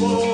Lord.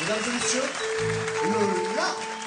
Mesdames et messieurs, le LA